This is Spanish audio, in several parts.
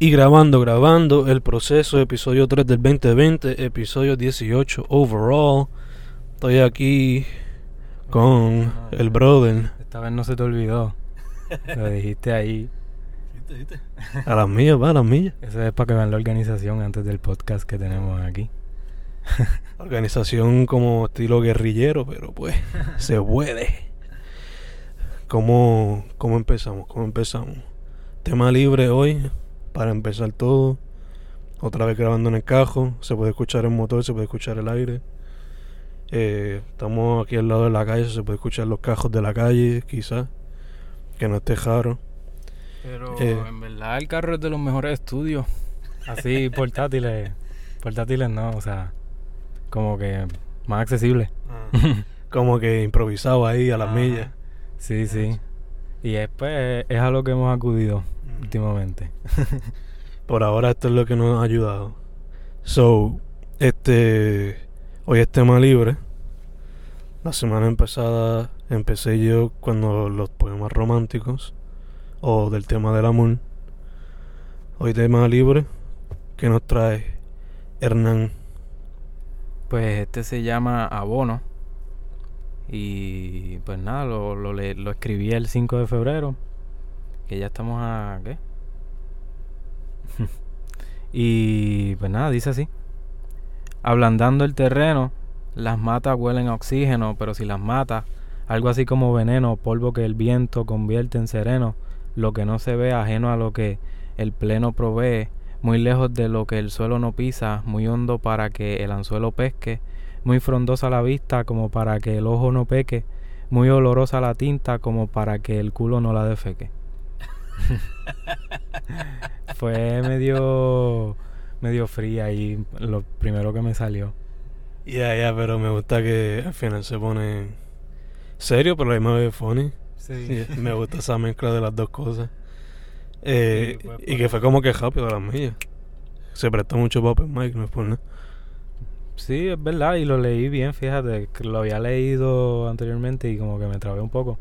Y grabando, grabando el proceso, episodio 3 del 2020, episodio 18 overall. Estoy aquí con el brother. Esta vez no se te olvidó. Lo dijiste ahí. A las millas, va, a las millas. Eso es para que vean la organización antes del podcast que tenemos aquí. Organización como estilo guerrillero, pero pues se puede. ¿Cómo, ¿Cómo empezamos? ¿Cómo empezamos? Tema libre hoy, para empezar todo. Otra vez grabando en el cajo. Se puede escuchar el motor, se puede escuchar el aire. Eh, estamos aquí al lado de la calle, se puede escuchar los cajos de la calle, quizás. Que no esté jaro. Pero Eh. en verdad el carro es de los mejores estudios. Así, portátiles. Portátiles no, o sea, como que más accesible. Como que improvisado ahí a las millas. Sí, sí. Y es, pues, es a lo que hemos acudido últimamente. Por ahora esto es lo que nos ha ayudado. So, este hoy es tema libre. La semana pasada empecé yo cuando los poemas románticos o del tema del amor. Hoy tema libre que nos trae Hernán. Pues este se llama Abono. Y pues nada, lo, lo, lo escribí el 5 de febrero. Que ya estamos a. ¿Qué? y pues nada, dice así: Ablandando el terreno, las matas huelen a oxígeno, pero si las matas, algo así como veneno, polvo que el viento convierte en sereno, lo que no se ve ajeno a lo que el pleno provee, muy lejos de lo que el suelo no pisa, muy hondo para que el anzuelo pesque, muy frondosa la vista como para que el ojo no peque, muy olorosa la tinta como para que el culo no la defeque. Fue medio medio fría y lo primero que me salió. Ya, ya, pero me gusta que al final se pone serio, pero a la misma vez funny. Sí, me gusta esa mezcla de las dos cosas. Eh, Sí, pues, y por- que fue como que rápido a las millas. Se prestó mucho para Open Mic, no es por nada. Sí, es verdad, y lo leí bien, fíjate, que lo había leído anteriormente y como que me trabé un poco.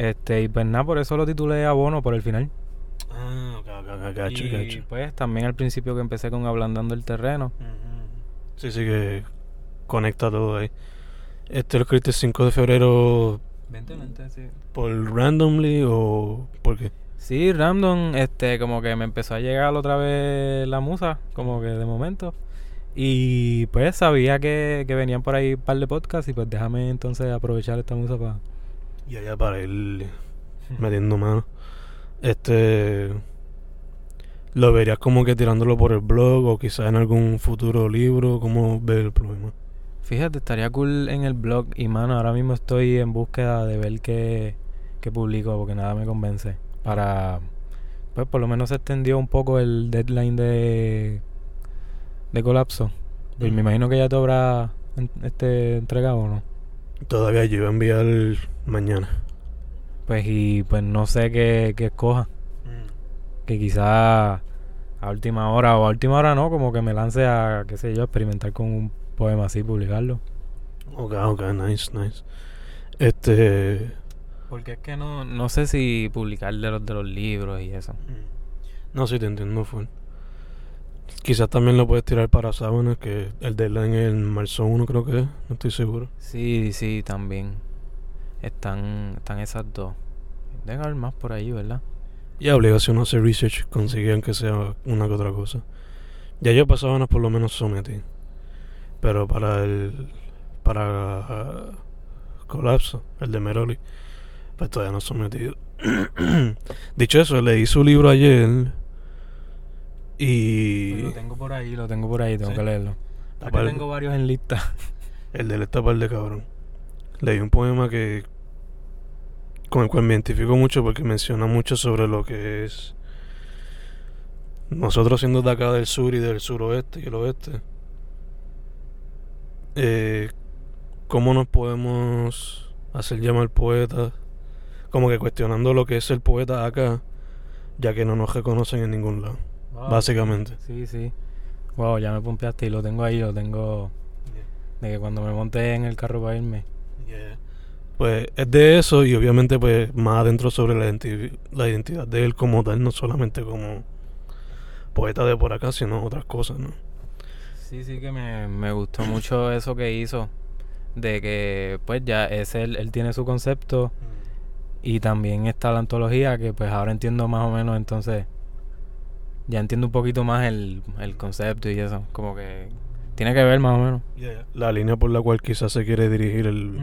Este, y pues nada, por eso lo titulé Abono por el final. Ah, ok, ok, ok, cacho, y cacho. pues también al principio que empecé con Ablandando el terreno. Sí, sí que conecta todo ahí. Este lo escribiste el 5 de febrero 2020, sí. por randomly o por qué? Sí, random, este, como que me empezó a llegar otra vez la musa, como que de momento. Y pues sabía que, que venían por ahí un par de podcasts y pues déjame entonces aprovechar esta musa para... Y allá para ir metiendo mano. Este lo verías como que tirándolo por el blog o quizás en algún futuro libro, ¿cómo ves el problema? Fíjate, estaría cool en el blog y mano, ahora mismo estoy en búsqueda de ver qué, qué publico porque nada me convence. Para, pues por lo menos se extendió un poco el deadline de, de colapso. Y me Ujú. imagino que ya te habrá este entregado o no. Todavía yo iba a enviar mañana. Pues y pues no sé qué, qué escoja. Que quizá a última hora o a última hora no, como que me lance a, qué sé yo, experimentar con un poema así, publicarlo. Ok, ok, nice, nice. Este. Porque es que no, no sé si publicar de los, de los libros y eso. No, sí, te entiendo, full. Quizás también lo puedes tirar para sábanas, que el deadline es en marzo 1, creo que es. No estoy seguro. Sí, sí, también. Están, están esas dos. Deben haber más por ahí, ¿verdad? Y obligación a hacer research, conseguían que sea una que otra cosa. Ya yo para sábanas por lo menos sometí. Pero para el. Para. ah, colapso, el de Meroli, pues todavía no sometido. Dicho eso, leí su libro ayer. Y. Lo tengo por ahí, lo tengo por ahí, tengo Sí. que leerlo. Porque par- tengo varios en lista. El del estapar de cabrón. Leí un poema que. con el cual me identifico mucho porque menciona mucho sobre lo que es. Nosotros siendo de acá del sur y del suroeste y el oeste. Eh, ¿Cómo nos podemos hacer llamar poetas? Como que cuestionando lo que es el poeta acá, ya que no nos reconocen en ningún lado. Básicamente. Sí, sí. Wow, ya me pompeaste y lo tengo ahí, lo tengo de que cuando me monté en el carro para irme. Pues es de eso y obviamente pues más adentro sobre la, identi- la identidad de él como tal, no solamente como poeta de por acá, sino otras cosas, ¿no? Sí, sí que me, me gustó mucho eso que hizo. De que pues ya es él, él tiene su concepto y también está la antología que pues ahora entiendo más o menos entonces ya entiendo un poquito más el, el concepto y eso. Como que tiene que ver más o menos. La línea por la cual quizás se quiere dirigir el...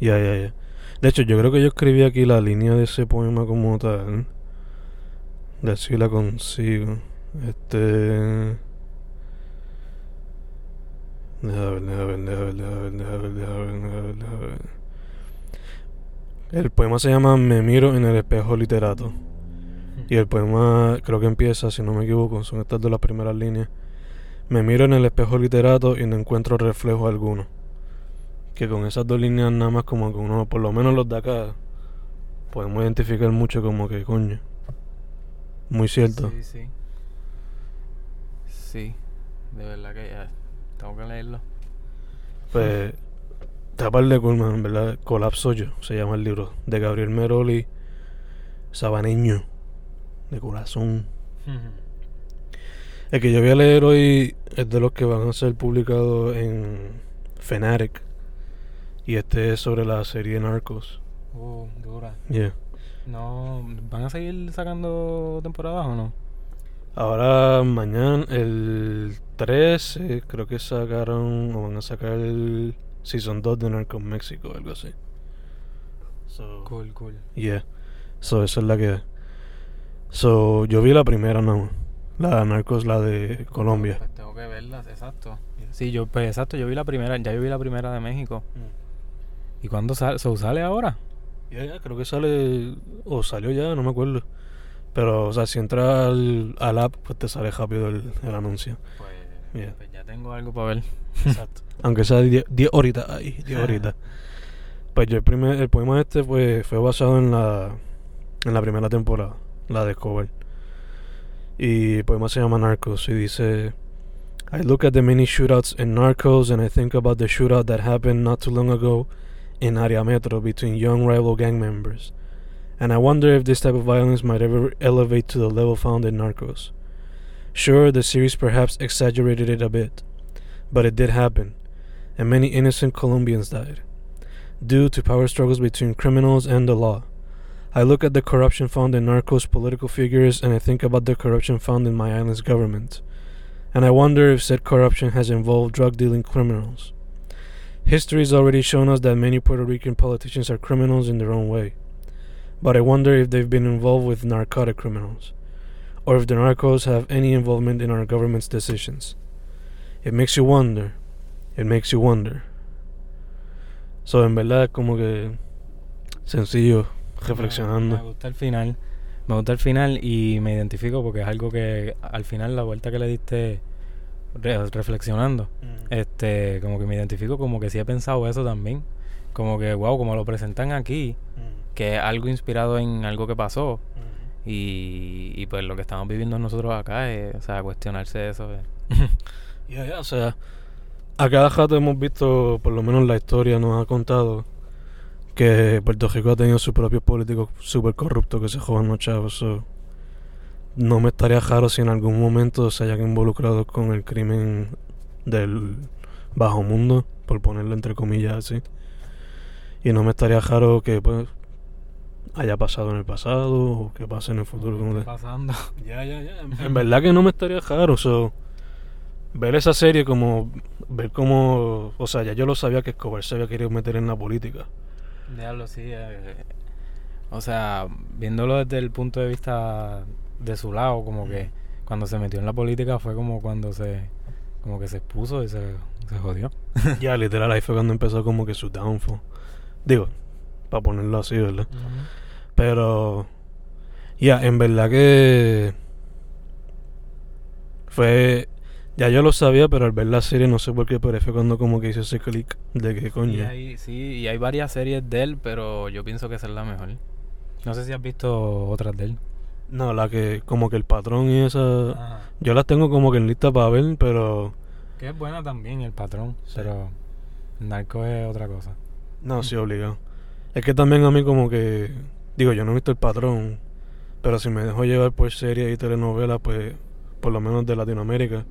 Ya, ya, ya. De hecho, yo creo que yo escribí aquí la línea de ese poema como tal. De si la consigo. Este... Deja ver, deja ver, deja ver, deja ver, deja ver, deja ver, deja ver, deja ver. El poema se llama Me miro en el espejo literato. Y el poema creo que empieza, si no me equivoco, son estas dos las primeras líneas. Me miro en el espejo literato y no encuentro reflejo alguno. Que con esas dos líneas nada más como que uno, por lo menos los de acá, podemos identificar mucho como que coño. Muy cierto. Sí, sí. Sí, de verdad que ya tengo que leerlo. Pues, tapar de Colman, ¿verdad? Colapso yo, se llama el libro, de Gabriel Meroli, Sabaneño, de corazón. El que yo voy a leer hoy es de los que van a ser publicados en Fanatic. Y este es sobre la serie Narcos. Uh, dura. Yeah. No, ¿van a seguir sacando temporadas o no? Ahora mañana, el 13, creo que sacaron o van a sacar el Season 2 de Narcos México, algo así. So, Cool, cool. Yeah. So, esa es la que. So, yo vi la primera, no. La de Narcos, la de Colombia. Pues tengo que verlas, exacto. Sí, yo, pues exacto, yo vi la primera, ya yo vi la primera de México. ¿Y cuándo sale? ¿So sale ahora? Ya, ya, creo que sale. O salió ya, no me acuerdo. Pero, o sea, si entras al, al app, pues te sale rápido el, el anuncio. Pues, Yeah. pues ya tengo algo para ver. Exacto. Aunque sea 10 horitas ahí, 10 horitas. Pues yo el primer, el poema este pues, fue basado en la, en la primera temporada, la de Cover. Y el poema se llama Narcos y dice I look at the many shootouts in Narcos and I think about the shootout that happened not too long ago in Area Metro between young rival gang members. And I wonder if this type of violence might ever elevate to the level found in Narcos. Sure, the series perhaps exaggerated it a bit, but it did happen, and many innocent Colombians died, due to power struggles between criminals and the law. I look at the corruption found in Narcos political figures and I think about the corruption found in my island's government. And I wonder if said corruption has involved drug dealing criminals. History has already shown us that many Puerto Rican politicians are criminals in their own way. But I wonder if they've been involved with narcotic criminals, or if the narcos have any involvement in our government's decisions. It makes you wonder. It makes you wonder. So, en verdad, como que sencillo, reflexionando. Me, me gusta el final. Me gusta el final y me identifico porque es algo que al final la vuelta que le diste re- reflexionando, este, como que me identifico como que sí he pensado eso también. Como que, wow, como lo presentan aquí, que es algo inspirado en algo que pasó. Y, y pues lo que estamos viviendo nosotros acá es, o sea, cuestionarse eso. eh. Ya, ya, o sea, a cada rato hemos visto, por lo menos la historia nos ha contado, que Puerto Rico ha tenido sus propios políticos súper corruptos que se jodan los chavos. so, no me estaría raro si en algún momento se hayan involucrado con el crimen del bajo mundo, por ponerlo entre comillas así. Y no me estaría raro que pues haya pasado en el pasado o que pase en el futuro. como ¿Qué de- está pasando? ya, ya, ya. En verdad que no me estaría raro. so, ver esa serie como. Ver cómo. O sea, ya yo lo sabía que Escobar se había querido meter en la política. Diablo, sí. eh, o sea, viéndolo desde el punto de vista de su lado, como que cuando se metió en la política fue como cuando se como que se expuso y se, se jodió. ya, literal, ahí fue cuando empezó como que su downfall. Digo, para ponerlo así, ¿verdad? Pero. Ya, en verdad que. Fue. Ya yo lo sabía, pero al ver la serie no sé por qué, pero fue cuando como que hizo ese click de que Y coño. hay, sí, y hay varias series de él, pero yo pienso que esa es la mejor. No sé si has visto otras de él. No, la que como que el patrón y esa. Yo las tengo como que en lista para ver, pero. Que es buena también el patrón, Sí. pero el narco es otra cosa. No, sí, obligado. Es que también a mí como que... Digo, yo no he visto el patrón, pero si me dejo llevar por series y telenovelas, pues por lo menos de Latinoamérica,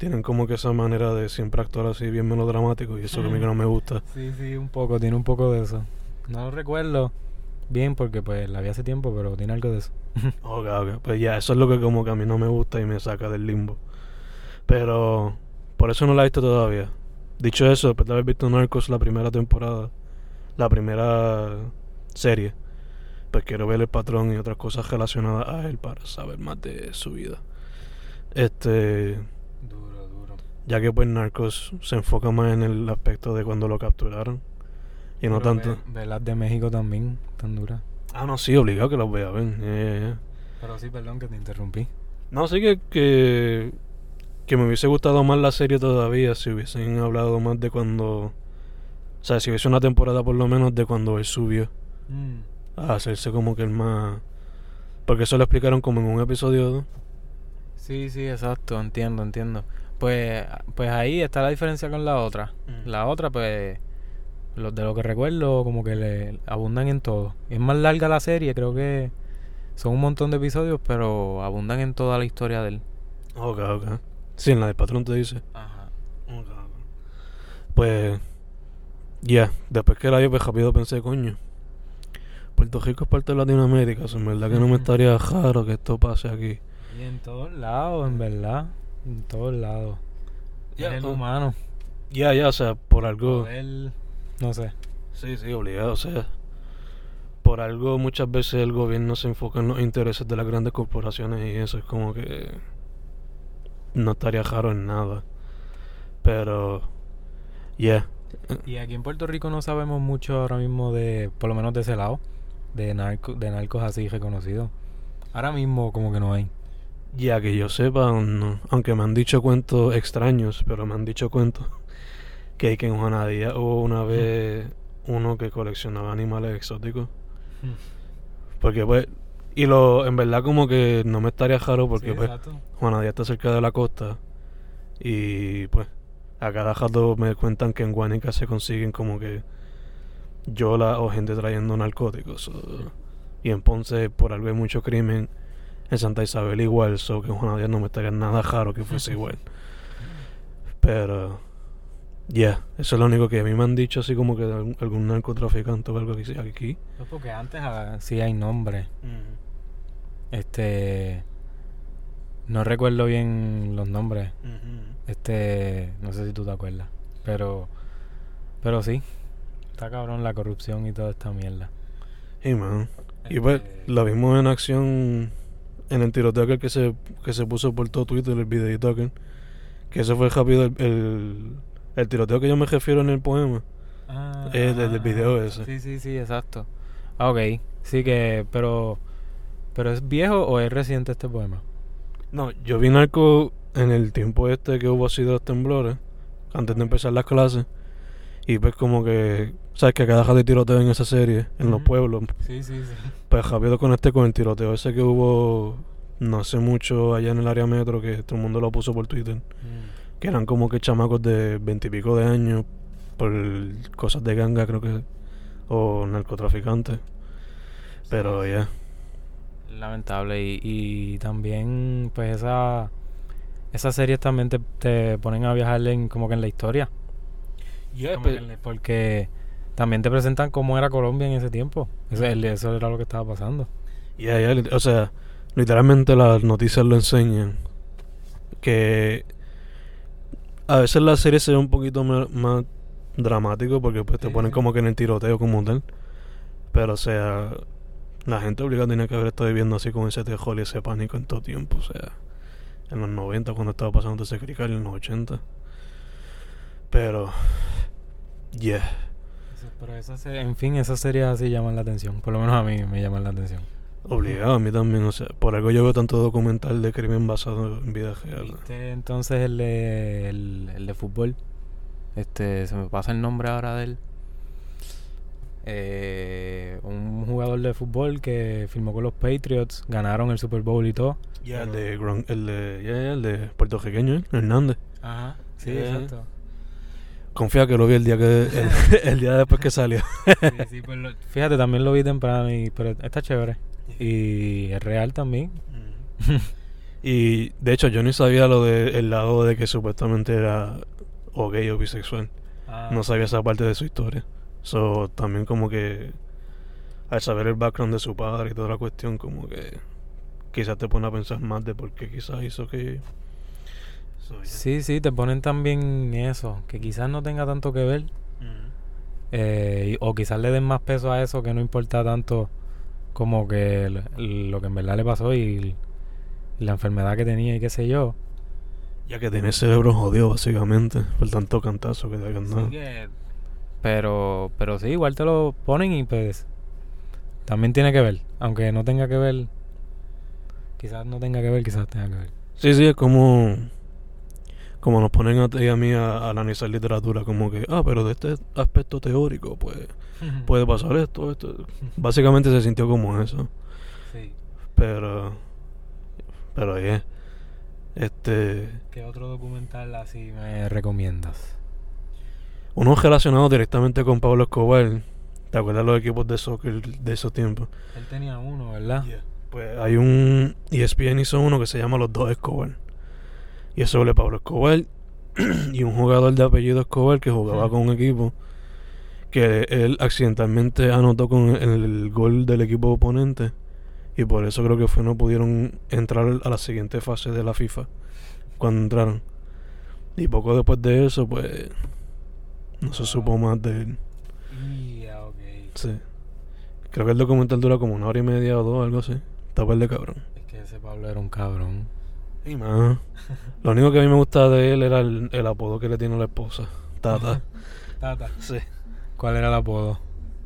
tienen como que esa manera de siempre actuar así bien melodramático y eso que a mí que no me gusta. Sí, sí, un poco, tiene un poco de eso. No lo recuerdo bien porque pues la vi hace tiempo, pero tiene algo de eso. Ok, ok. Pues ya, eso es lo que como que a mí no me gusta y me saca del limbo. Pero por eso no la he visto todavía. Dicho eso, después de haber visto Narcos la primera temporada, la primera serie, pues quiero ver el patrón y otras cosas relacionadas a él para saber más de su vida. Este, Duro, duro. ya que pues Narcos se enfoca más en el aspecto de cuando lo capturaron y no tanto. Ve, las de México también, tan duras. Ah, no, sí, obligado que los vea, ven. Pero sí, perdón que te interrumpí. No, sí que, que, que me hubiese gustado más la serie todavía si hubiesen hablado más de cuando... O sea, si hubiese una temporada por lo menos de cuando él subió a hacerse como que el más... Porque eso lo explicaron como en un episodio. Sí, sí, exacto, entiendo, entiendo. Pues, pues ahí está la diferencia con la otra. La otra, pues, los de lo que recuerdo, como que le abundan en todo. Es más larga la serie, creo que son un montón de episodios, pero abundan en toda la historia de él. Ok, ok. Sí, en la del patrón te dice. Ajá. Ok, ok. Pues... Ya, después que la vi, pues rápido pensé, coño. Puerto Rico es parte de Latinoamérica, o sea, en verdad que no me estaría raro que esto pase aquí. Y en todos lados, en verdad. En todos lados. Es el oh. humano. Ya, ya, o sea, por algo... Poder- no sé. Sí, sí, obligado, o sea. Por algo muchas veces el gobierno se enfoca en los intereses de las grandes corporaciones y eso es como que no estaría raro en nada. Pero, yeah. Y aquí en Puerto Rico no sabemos mucho ahora mismo de, por lo menos de ese lado, de, narco, de narcos así reconocidos. Ahora mismo como que no hay. Ya que yo sepa, no. aunque me han dicho cuentos extraños, pero me han dicho cuentos que, que en Juanadía hubo una vez uno que coleccionaba animales exóticos. Porque pues, y lo, en verdad como que no me estaría raro porque Sí, pues. Juanadía está cerca de la costa y pues a cada rato me cuentan que en Guanica se consiguen como que yola o gente trayendo narcóticos. o- y en Ponce por algo hay mucho crimen. En Santa Isabel igual, so que en Juanadía no me estaría nada raro que fuese igual. Pero, ya, eso es lo único que a mí me han dicho así como que algún, narcotraficante o algo aquí. aquí. No, porque antes ah, sí hay nombre. Este. No recuerdo bien los nombres. Este. No sé si tú te acuerdas. Pero. Pero sí. Está cabrón la corrupción y toda esta mierda. Y man, y pues Este, lo vimos en acción en el tiroteo aquel que se, que se puso por todo Twitter, el videito aquel. Que ese fue rápido el, el, el tiroteo que yo me refiero en el poema. ah, eh, desde el ah, video ese. Sí, sí, sí, exacto. Ah, ok. Sí que. Pero. ¿Pero es viejo o es reciente este poema? No, yo vi narco en el tiempo este que hubo así de los temblores, antes de empezar las clases. Y pues como que, ¿sabes? Que cada rato hay tiroteo en esa serie, en los pueblos. Sí, sí, sí. Pues rápido conecté con el tiroteo ese que hubo no hace mucho allá en el área metro, que todo el mundo lo puso por Twitter. Mm. Que eran como que chamacos de veintipico de años por cosas de ganga, creo que. O narcotraficantes. Pero ya. Lamentable. Y, y también, pues, esa. Esas series también te, te ponen a viajar en, como que en la historia. Como que en la- porque también te presentan cómo era Colombia en ese tiempo. Eso, era lo que estaba pasando. Ya, ya, lit- o sea, literalmente las noticias lo enseñan. Que a veces la serie se ve un poquito más, dramático porque pues te Sí, ponen sí. como que en el tiroteo como tal. Pero o sea, la gente obligada tenía que haber estado viviendo así con ese terror y ese pánico en todo tiempo. O sea, en los 90 cuando estaba pasando ese crical, en los 80. Pero, yeah. Pero esas, se- en fin, esas series así llaman la atención. Por lo menos a mí me llaman la atención. Obligado a mí también, o sea, por algo yo veo tanto documental de crimen basado en vida real. ¿Viste entonces el de, el, el de fútbol? Este, se me pasa el nombre ahora de él. Eh, un jugador de fútbol que firmó con los Patriots, ganaron el Super Bowl y todo. Ya, el de, el de, el de puertorriqueño, ¿eh? Hernández. Ajá, sí, Yeah. exacto. Confía que lo vi el día que el, el día después que salió. Sí, sí, pues lo- fíjate, también lo vi temprano, y, pero está chévere. Y es real también. Y de hecho yo ni sabía lo del lado de que supuestamente era o gay o bisexual. Ah, No sabía esa parte de su historia. So, también como que al saber el background de su padre y toda la cuestión, como que quizás te pone a pensar más de por qué quizás hizo que... So, yeah. Sí, sí, te ponen también eso, que quizás no tenga tanto que ver, eh, y- o quizás le den más peso a eso que no importa tanto como que el- lo que en verdad le pasó y, y la enfermedad que tenía y qué sé yo. Ya que tiene el cerebro jodido básicamente por tanto cantazo que te dado. que- pero, pero sí, igual te lo ponen y pues también tiene que ver, aunque no tenga que ver, quizás no tenga que ver, quizás tenga que ver. Sí, sí, es como... Como nos ponen a ti y a mí a, a analizar literatura, como que, ah, pero de este aspecto teórico, pues, puede pasar esto, esto. Básicamente se sintió como eso. Sí. Pero. Pero yeah. Este. ¿Qué otro documental así me recomiendas? Uno relacionado directamente con Pablo Escobar. ¿Te acuerdas los equipos de soccer de esos tiempos? Él tenía uno, ¿verdad? Pues hay un. ESPN hizo uno que se llama Los Dos Escobar. Y es sobre Pablo Escobar y un jugador de apellido Escobar que jugaba con un equipo. Que él accidentalmente anotó con el, el gol del equipo oponente. Y por eso creo que fue no pudieron entrar a la siguiente fase de la FIFA. Cuando entraron. Y poco después de eso, pues. No se supo más de él. Ya, ok. Sí. Creo que el documental dura como una hora y media o dos, algo así. Está de cabrón. Es que ese Pablo era un cabrón. Lo único que a mí me gustaba de él era el, el apodo que le tiene la esposa. Tata. Tata. sí. ¿Cuál era el apodo?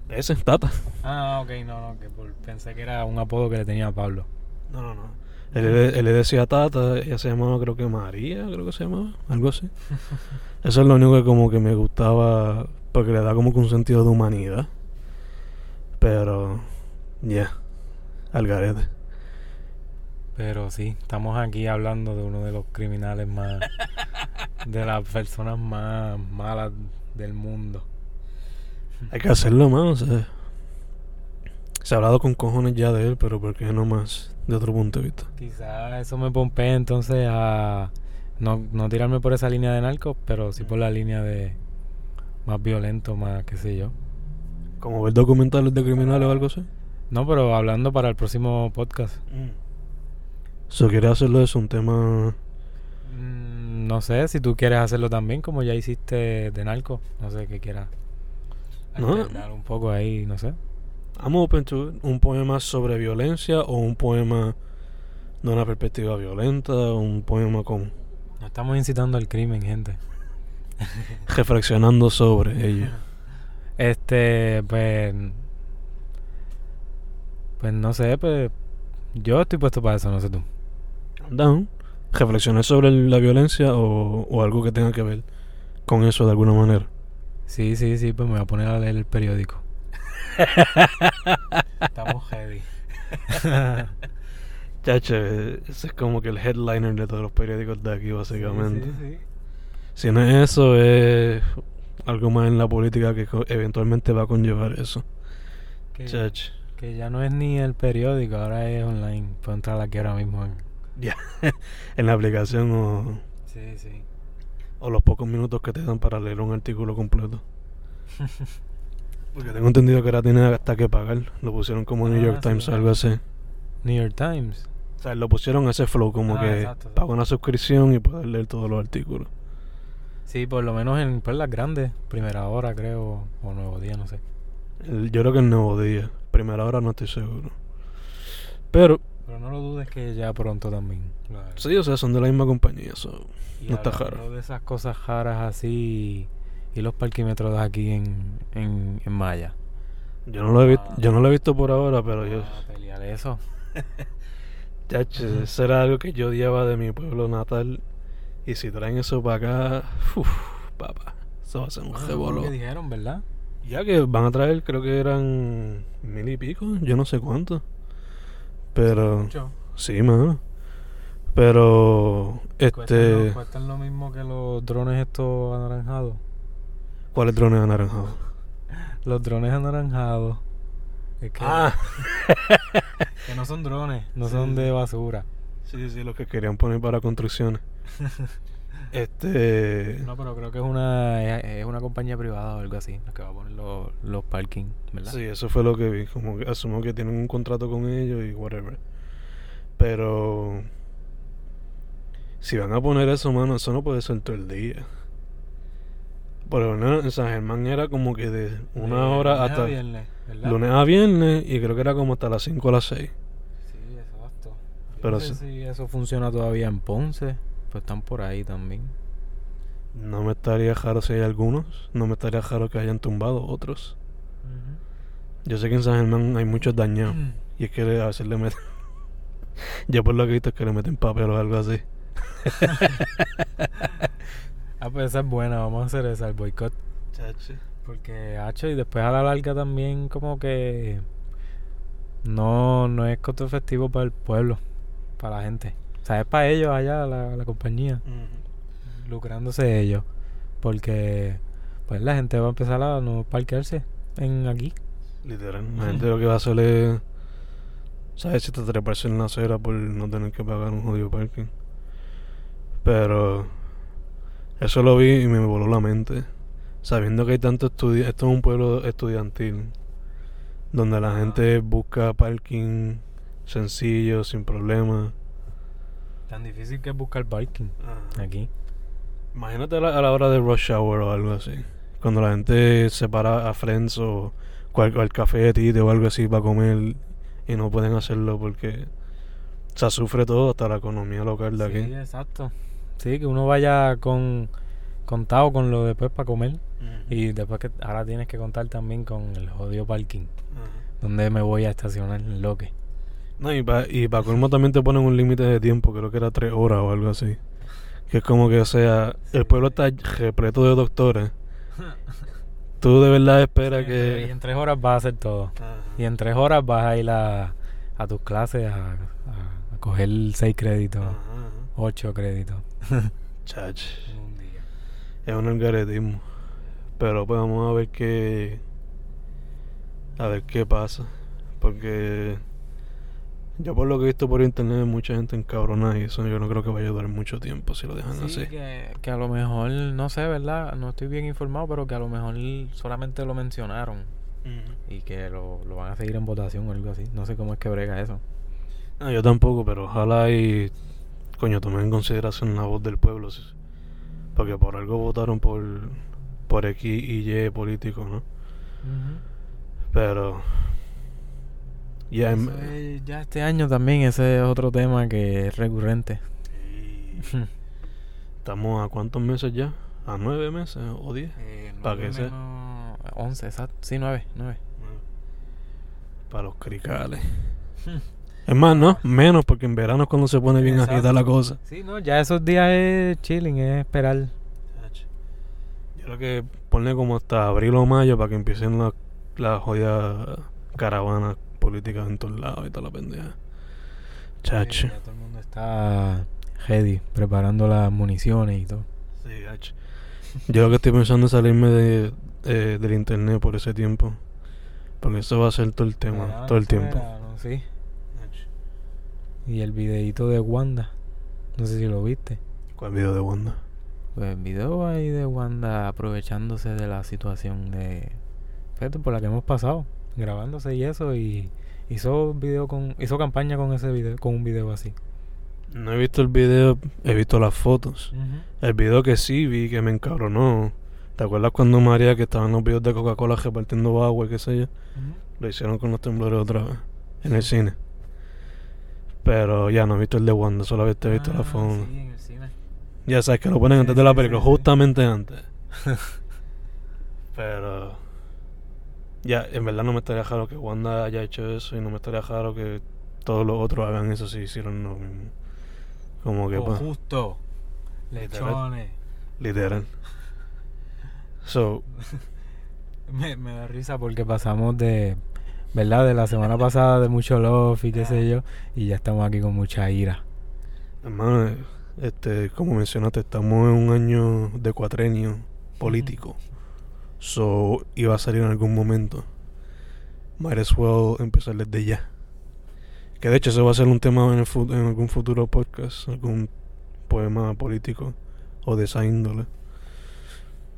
Ese, Tata. Ah, ok, no, no, que por- pensé que era un apodo que le tenía a Pablo. No, no, no. Él, le- él le decía Tata, ella se llamaba creo que María, creo que se llamaba, algo así. Eso es lo único que como que me gustaba, porque le da como que un sentido de humanidad. Pero, ya, al garete. Pero sí, estamos aquí hablando de uno de los criminales más. de las personas más malas del mundo. Hay que hacerlo más, o sea. Se ha hablado con cojones ya de él, pero ¿por qué no más de otro punto de vista? Quizás eso me pompee entonces a no, no tirarme por esa línea de narcos, pero sí por la línea de más violento, más qué sé yo. Como ver documentales de criminales o algo así. No, pero hablando para el próximo podcast. So, quiere hacerlo es un tema. Mm, no sé si tú quieres hacerlo también, como ya hiciste de narco. No sé qué quieras. No. un poco ahí, no sé. I'm open to it. Un poema sobre violencia o un poema de una perspectiva violenta o un poema con No estamos incitando al crimen, gente. reflexionando sobre ello. Este, pues. Pues no sé, pues. Yo estoy puesto para eso, no sé tú. Down. Reflexionar sobre la violencia o, o algo que tenga que ver con eso de alguna manera. Sí, sí, sí, pues me voy a poner a leer el periódico. Estamos heavy. Chacho, ese es como que el headliner de todos los periódicos de aquí, básicamente. Sí, sí, sí. Si no es eso, es algo más en la política que eventualmente va a conllevar eso. Que, Chacho. que ya no es ni el periódico, ahora es online. Puedo entrar aquí ahora mismo. en- Ya. en la aplicación o, Sí, sí. o los pocos minutos que te dan para leer un artículo completo. Porque tengo entendido que ahora tiene hasta que pagar. Lo pusieron como New Ah, York sí, Times o algo así. New York Times. O sea, lo pusieron a ese flow como Ah, que exacto, paga una suscripción y puedes leer todos los artículos. Sí, por lo menos en pues, las grandes. Primera hora, creo. O nuevo día, no sé. El- yo creo que el nuevo día. Primera hora no estoy seguro. Pero, Pero no lo dudes que ya pronto también. haré. sí, o sea, son de la misma compañía. so, Y no está raro. de esas cosas raras así y los parquímetros aquí en, en, en Maya. Yo no lo he visto, Ah. yo no lo he visto por ahora, pero yo, Ah, pelear eso. chacho, eso era algo que yo odiaba de mi pueblo natal. Y si traen eso para acá, uff, papá, eso va a ser un Ah, revoló. lo que dijeron, ¿verdad? Ya que van a traer, creo que eran mil y pico, yo no sé cuánto. Pero, Mucho. sí, mano. Pero, Cuestan, este, lo, cuestan lo mismo que los drones estos anaranjados. ¿cuáles drones anaranjados? Los drones anaranjados. Es que, Ah, que no son drones, no Sí, son de basura. Sí, sí, los que querían poner para construcciones. este. No, pero creo que es una, es, una compañía privada o algo así, la que va a poner los, los parking, ¿verdad? Sí, eso fue lo que vi. Como que asumo que tienen un contrato con ellos y whatever. Pero. Si van a poner eso, mano, eso no puede ser todo el día. Por lo menos en San Germán era como que de una De hora lunes a hasta. viernes, ¿verdad? lunes a viernes y creo que era como hasta las 5 o las 6. Sí, exacto. Pero no sé si eso funciona todavía en Ponce, pues están por ahí también. No me estaría raro si hay algunos. No me estaría raro que hayan tumbado otros. Yo sé que en San Germán hay muchos dañados. Y es que a veces le meten. Yo por lo que he visto es que le meten papel o algo así. ah, pues esa es buena, vamos a hacer esa, el boicot. Porque, hacho, y después a la larga también como que no, no es costo efectivo para el pueblo, para la gente. O sea, es para ellos allá, la, la compañía, lucrándose ellos. Porque, pues la gente va a empezar a no parquearse en aquí. Literal. La gente lo que va a hacer es. ¿Sabes? Si te treparse en la acera por no tener que pagar un jodido parking. Pero. Eso lo vi y me voló la mente. Sabiendo que hay tanto estudiantes. Esto es un pueblo estudiantil. Donde la Ah. gente busca parking sencillo, sin problemas. Tan difícil que es buscar parking aquí. Imagínate a la, a la hora de rush hour o algo así. Cuando la gente se para a Friends o, cual, al café de Tite o algo así para comer y no pueden hacerlo porque se sufre todo, hasta la economía local de Sí, aquí. exacto. Sí, que uno vaya con contado con lo después para comer y después que ahora tienes que contar también con el jodido parking. Ajá. Donde me voy a estacionar en lo que. No, y para y pa colmo también te ponen un límite de tiempo, creo que era tres horas o algo así. Que es como que, o sea, Sí, el pueblo sí. está repleto de doctores. Tú de verdad esperas Y que... en tres horas vas a hacer todo. Ajá. Y en tres horas vas a ir a, a tus clases a, a- a coger seis créditos, Ajá, ajá. ocho créditos Chach. en un día. Es un algoritmo. Pero pues vamos a ver qué. A ver qué pasa. Porque. Yo por lo que he visto por internet hay mucha gente encabronada y eso yo no creo que vaya a durar mucho tiempo si lo dejan Sí, así. que, que a lo mejor, no sé, ¿verdad? No estoy bien informado, pero que a lo mejor solamente lo mencionaron y que lo, lo van a seguir en votación o algo así. No sé cómo es que brega eso. No, yo tampoco, pero ojalá y. Coño, tomen en consideración la voz del pueblo. sí. Porque por algo votaron por. Por X y Y políticos, ¿no? Pero. Es- ya este año también ese es otro tema que es recurrente. Estamos a cuántos meses ya? ¿A nueve meses o diez? Pa' que sea. 11, exacto. Sí, 9, 9. Para los cricales. Es más, ¿no? Menos porque en verano es cuando se pone bien Exacto. agita la cosa. Sí, no, ya esos días es chilling, es esperar. Yo creo que ponle como hasta abril o mayo para que empiecen las las jodidas caravanas políticas en todos lados y toda la pendeja. Chacho. Ya todo el mundo está ready, preparando las municiones y todo. Sí, chacho. Yo lo que estoy pensando es salirme de, eh, del internet por ese tiempo. Porque eso va a ser todo el tema, Verano, todo el tiempo. verano, sí. Y el videito de Wanda, no sé si lo viste. ¿Cuál video de Wanda? Pues el video ahí de Wanda aprovechándose de la situación de fíjate, por la que hemos pasado, grabándose y eso y hizo video con hizo campaña con ese video, con un video así. No he visto el video, he visto las fotos. El video que sí vi que me encabronó. ¿Te acuerdas cuando María, que estaban los videos de Coca-Cola repartiendo agua y qué sé yo? Lo hicieron con los temblores otra vez. En el cine. Pero ya no he visto el de Wanda, solamente he visto la foto. Ah, Sí, en el cine. Ya sabes que lo ponen antes de la película, justamente antes. Pero. Ya, en verdad no me estaría raro que Wanda haya hecho eso y no me estaría raro que todos los otros hagan eso si hicieron lo mismo. Como que, Oh, pa, justo. Lechones. literal. So, Me, me da risa porque pasamos de, ¿verdad? De la semana pasada de mucho love y qué sé yo, y ya estamos aquí con mucha ira. hermano, este, como mencionaste, estamos en un año de cuatrenio político. So, iba a salir en algún momento. Might as well empezar desde ya. Que de hecho eso va a ser un tema en, el en algún futuro podcast, algún poema político o de esa índole.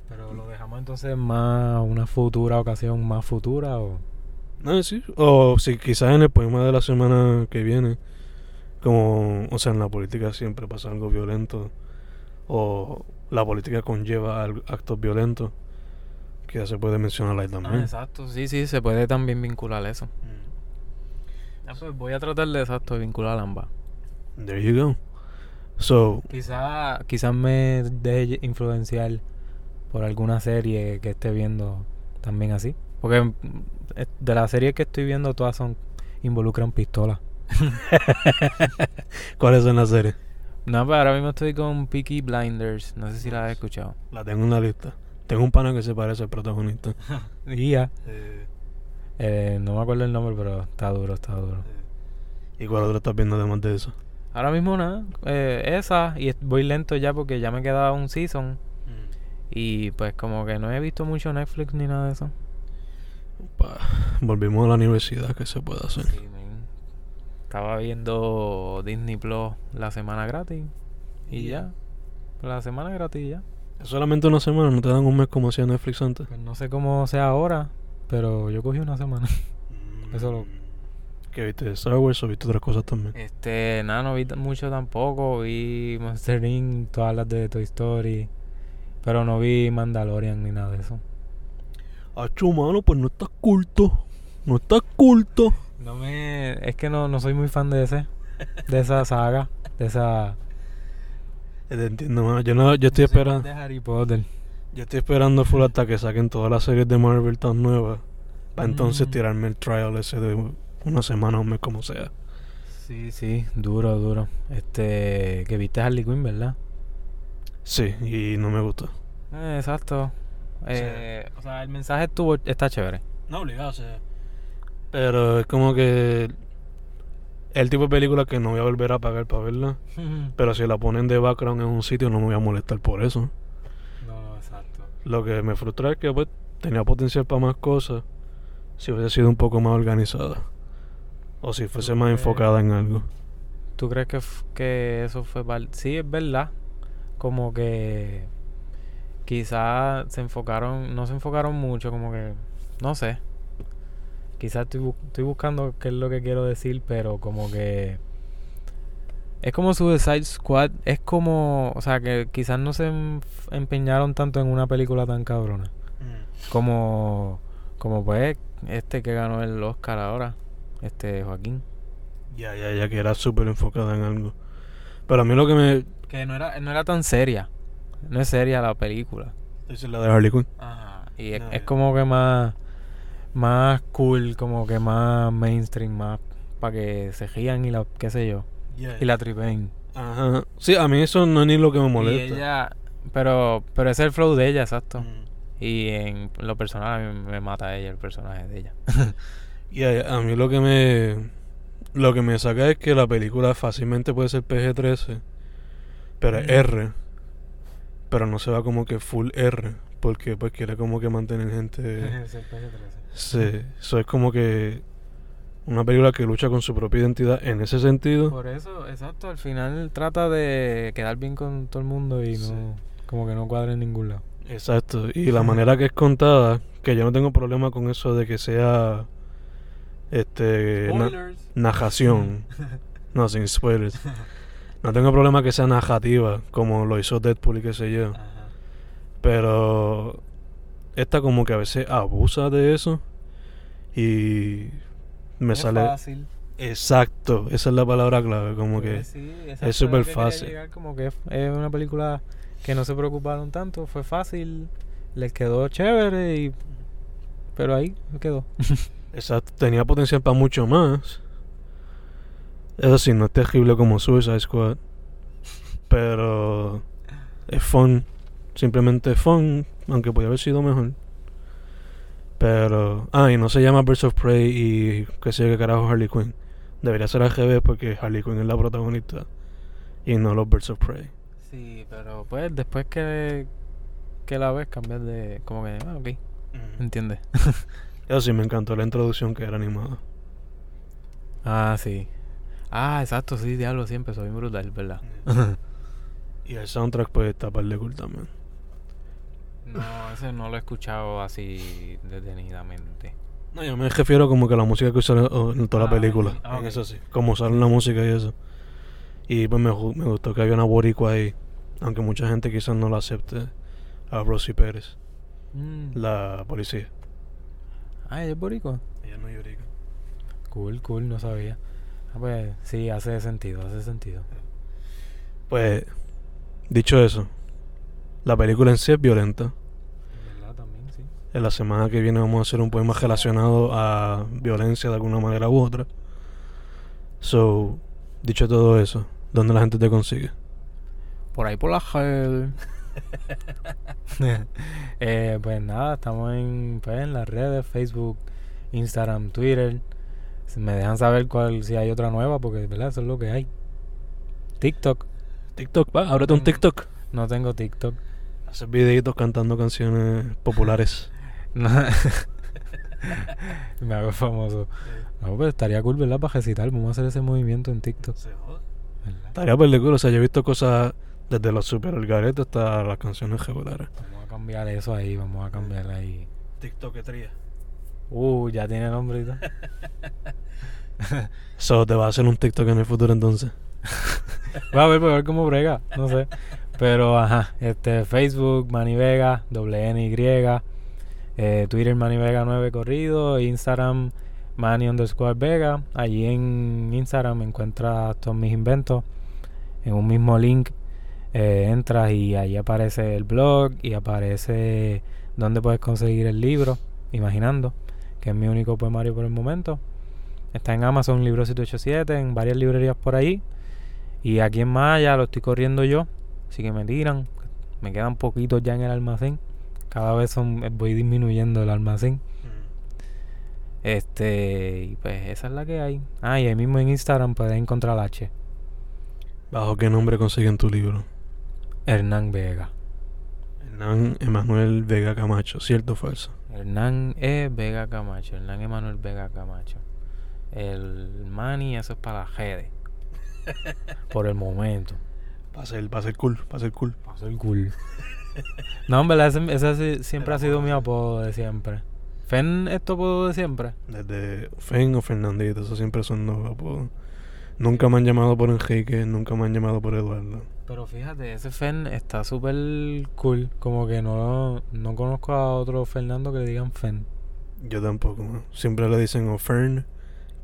Pero lo dejamos entonces más una futura ocasión más futura o No, sí. O si quizás en el poema de la semana que viene, como, o sea, en la política siempre pasa algo violento, o la política conlleva actos violentos, que ya se puede mencionar ahí Ah, también. exacto, sí, sí, se puede también vincular eso. Ah, pues voy a tratar de exacto de vincular ambas. There you go. So, Quizá, quizás me deje influenciar por alguna serie que esté viendo también así. Porque mm, eh, de las series que estoy viendo todas son involucran pistolas. ¿cuál es en la serie? No, pero ahora mismo estoy con Peaky Blinders. No sé si la has escuchado. La tengo en la lista. Tengo un pana que se parece al protagonista. Ya. Eh, no me acuerdo el nombre, pero está duro, está duro. ¿Y cuál otro estás viendo además de eso? Ahora mismo nada. eh, esa. Y voy lento ya porque ya me queda un season. Y pues como que no he visto mucho Netflix ni nada de eso. Pa, volvimos a la universidad, ¿qué se puede hacer? Sí. Estaba viendo Disney Plus la semana gratis. Y Yeah. ya. La semana gratis ya. Solamente una semana, no te dan un mes como hacía Netflix antes. Pues no sé cómo sea ahora. Pero yo cogí una semana. Eso lo- ¿Qué viste de Star Wars o viste otras cosas también? Este, nada, no vi mucho tampoco. Vi Monster Inc., todas las de Toy Story. Pero no vi Mandalorian ni nada de eso. Acho, mano, pues no estás culto. No estás culto. No me. Es que no, no soy muy fan de ese. De esa saga. De esa. Eh, Te entiendo, mano. Yo, no, yo estoy esperando. De Harry Potter. Yo estoy esperando full hasta que saquen todas las series de Marvel tan nuevas. Para entonces Mm. tirarme el trial ese de una semana o un mes como sea. Sí, sí, duro, duro. Este. Que viste Harley Quinn, ¿verdad? Sí, y no me gustó. Eh, exacto. Eh, o sea, el mensaje estuvo, está chévere. No obligado, o sea. Pero es como que. El tipo de película que no voy a volver a pagar para verla. Pero si la ponen de background en un sitio, no me voy a molestar por eso. No, exacto. Lo que me frustra es que pues, tenía potencial para más cosas. Si hubiese sido un poco más organizada. O si fuese más enfocada en algo. ¿Tú crees que, que eso fue Sí, es verdad. Como que quizás se enfocaron, no se enfocaron mucho, como que, no sé. Quizás estoy, bu- estoy buscando qué es lo que quiero decir, pero como que... Es como Suicide Squad, es como, o sea, que quizás no se em- empeñaron tanto en una película tan cabrona. Como, como pues, este que ganó el Oscar ahora, este Joaquín. Ya, ya, ya que era súper enfocada en algo. Pero a mí lo que me... Que no era, no era tan seria. No es seria la película. Es la de Harley Quinn. Ajá. Y es, No, es ya. como que más. Más cool, como que más mainstream, más para que se rían y la, qué sé yo. Y la tripen. Ajá. Sí, a mí eso no es ni lo que me Y molesta. ella. Pero, pero es el flow de ella, exacto. Mm. Y en lo personal a mí me mata ella, el personaje de ella. Y a, a mí lo que me lo que me saca es que la película fácilmente puede ser PG-13, pero es Mm. R. Pero no se va como que full R, porque pues quiere como que mantener gente Sí, eso es como que una película que lucha con su propia identidad en ese sentido. Por eso, exacto, al final trata de quedar bien con todo el mundo y Sí. no. Como que no cuadra en ningún lado. Exacto. Y la manera que es contada, que yo no tengo problema con eso de que sea este na- narración. no, sin spoilers. No tengo problema que sea narrativa, como lo hizo Deadpool y qué sé yo. Ajá. Pero esta como que a veces abusa de eso y me Es sale fácil. exacto, esa es la palabra clave, como que sí, es súper fácil. llegar, Como que es es una película que no se preocuparon tanto, fue fácil, les quedó chévere y pero ahí quedó. exacto, tenía potencial para mucho más. Eso sí, no es terrible como Suicide Squad, pero es fun, simplemente fun, aunque podría haber sido mejor. Pero, ah, y no se llama Birds of Prey y qué sé yo qué carajo Harley Quinn. Debería ser al revés porque Harley Quinn es la protagonista y no los Birds of Prey. Sí, pero pues después que, que la ves cambias de como que, ah, ok, ¿entiendes? Eso sí, me encantó la introducción que era animada. Ah, sí. Ah, exacto, sí, diablo, sí, empezó bien brutal, ¿verdad? y el soundtrack pues está par de cool también. No, ese no lo he escuchado así detenidamente. No, yo me refiero como que la música que usaron en toda la Ah, película. Ah, en ok. eso sí. Como usaron la música y eso. Y pues me, me gustó que había una boricua ahí. Aunque mucha gente quizás no la acepte. A Rosy Pérez, Mm. la policía. Ah, ¿ella es boricua? Ella no llorica. Cool, cool, no sabía. Ah, pues sí, hace sentido, hace sentido. Pues, dicho eso, la película en sí es violenta. ¿Verdad? También, sí. En la semana que viene vamos a hacer un poema relacionado a violencia de alguna manera u otra. So, dicho todo eso, ¿dónde la gente te consigue? Por ahí por la gel. eh, pues nada, estamos en, pues, en las redes, Facebook, Instagram, Twitter. Si Me dejan saber cuál, si hay otra nueva, porque ¿verdad? eso es lo que hay. TikTok. TikTok, va, ábrete un Mm. TikTok. No tengo TikTok. Haces videitos cantando canciones populares. No. Me hago famoso. No, pero estaría cool, ¿verdad? Para recitar. Vamos a hacer ese movimiento en TikTok. ¿verdad? Estaría por O sea, yo he visto cosas desde los super algaretos hasta las canciones regulares. Vamos a cambiar eso ahí, vamos a cambiar ahí. TikToketría. Uh, ya tiene nombre y todo. So, te va a hacer un TikTok en el futuro entonces. Voy a ver, voy a ver cómo brega, no sé. Pero, ajá, este, Facebook, Manny Vega, doble N Y, eh, Twitter, Manny Vega 9 corrido, Instagram, Manny underscore Vega. Allí en Instagram encuentras todos mis inventos en un mismo link. eh, entras y ahí aparece el blog y aparece donde puedes conseguir el libro, Imaginando, que es mi único poemario por el momento. Está en Amazon, Libro 787, en varias librerías por ahí. Y aquí en Maya lo estoy corriendo yo. Así que me tiran. Me quedan poquitos ya en el almacén. Cada vez son, voy disminuyendo el almacén. Este, y pues esa es la que hay. Ah, y ahí mismo en Instagram puedes encontrar H. ¿Bajo qué nombre consiguen tu libro? Hernán Vega. Hernán Emanuel Vega Camacho, ¿cierto o falso? Hernán E. Vega Camacho. Hernán Emanuel Vega Camacho. El Mani, eso es para la redes. Por el momento. Ser, para ser cool, para ser cool. Pasó el cool. no, en verdad, ese, siempre ha sido mi apodo de siempre. ¿Fen es tu apodo de siempre? Desde Fen o Fernandito, esos siempre son los apodos. Nunca me han llamado por Enrique, nunca me han llamado por Eduardo. Pero fíjate, ese Fen está súper cool. Como que no, no conozco a otro Fernando que le digan Fen. Yo tampoco, ¿no? Siempre le dicen o Fern,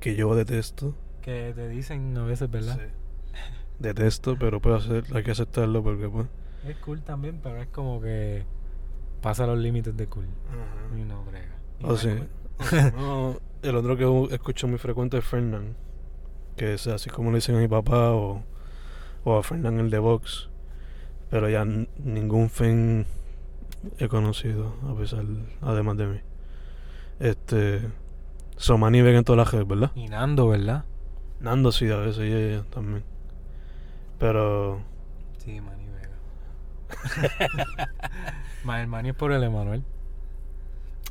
que yo detesto. Que te dicen a veces, ¿verdad? Sí. Detesto, pero puedo hacer, hay que aceptarlo porque pues. Es cool también, pero es como que pasa los límites de cool. Y no brega. Y O no sí. es cool. o sea, no, el otro que escucho muy frecuente es Fernán. Que es así como le dicen a mi papá o, o a Fernán el de Vox. Pero ya ningún Fen he conocido, a pesar, además de mí. Este. Somani ven en todas las redes, ¿verdad? Y Nando, ¿verdad? Nando sí, a veces y ella también. Pero. Sí, Manny Vega. Más el Manny es por el Emanuel.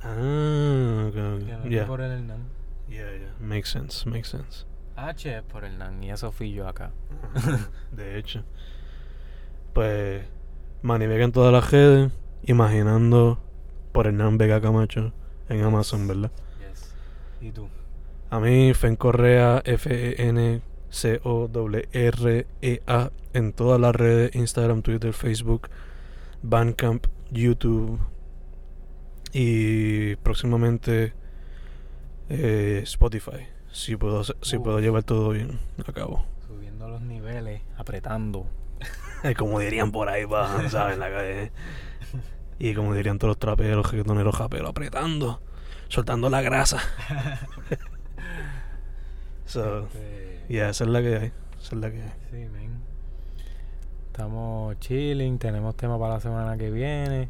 Ah, ok, Que no es Yeah. por el Hernán. Yeah, yeah. Makes sense, makes sense. H es por Hernán y eso fui yo acá. De hecho. Pues. Manny Vega en todas las redes. Imaginando por Hernán Vega Camacho en Amazon, ¿verdad? Yes. ¿Y tú? A mí, Fen Correa, F-E-N-C-O-R-R-E-A, en todas las redes: Instagram, Twitter, Facebook, Bandcamp, YouTube. Y próximamente eh, Spotify. Si puedo, hacer- si Uf. puedo llevar todo bien a cabo. Subiendo los niveles, apretando. como dirían por ahí, bajan, ¿sabes? La calle. Y como dirían todos los traperos, reggaetoneros, japeros, apretando, soltando la grasa. so, Este, yeah, esa es la que hay. Esa es la que hay. Sí, men. Estamos chilling, tenemos tema para la semana que viene.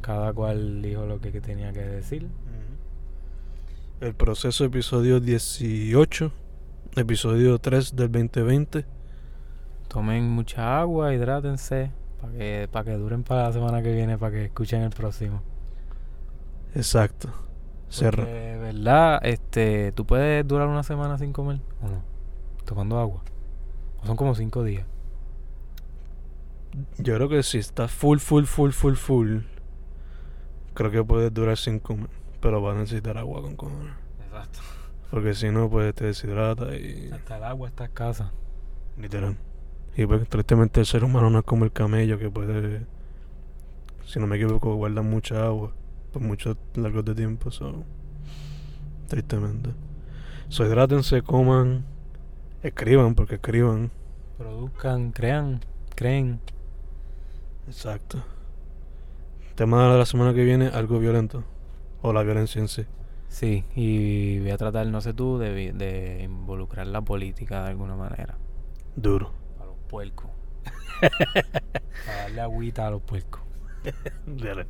Cada cual dijo lo que, que tenía que decir. El proceso, episodio 18, episodio 3 del 2020. Tomen mucha agua, hidrátense, para que, para que duren para la semana que viene, para que escuchen el próximo. Exacto. Porque, ¿verdad? Este, ¿Tú puedes durar una semana sin comer o no? tomando agua. O son como cinco días. Yo creo que si está full, full, full, full, full, creo que puede durar cinco meses. Pero va a necesitar agua con cojones. Exacto. Porque si no, pues te deshidrata y. Hasta el agua está escasa. Literal. Y pues tristemente el ser humano no es como el camello que puede, si no me equivoco, guarda mucha agua por muchos largos de tiempo. So, tristemente. So, hidrátense, coman, escriban, porque escriban. Produzcan, crean, creen. Exacto. Tema de la semana que viene, algo violento. O la violencia en sí. Sí, y voy a tratar, no sé tú, de, de involucrar la política de alguna manera. Duro. A los puercos. Para darle agüita a los puercos. Dale.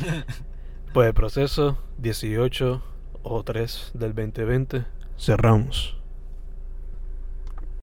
Pues el proceso 18 o 3 del 2020 cerramos.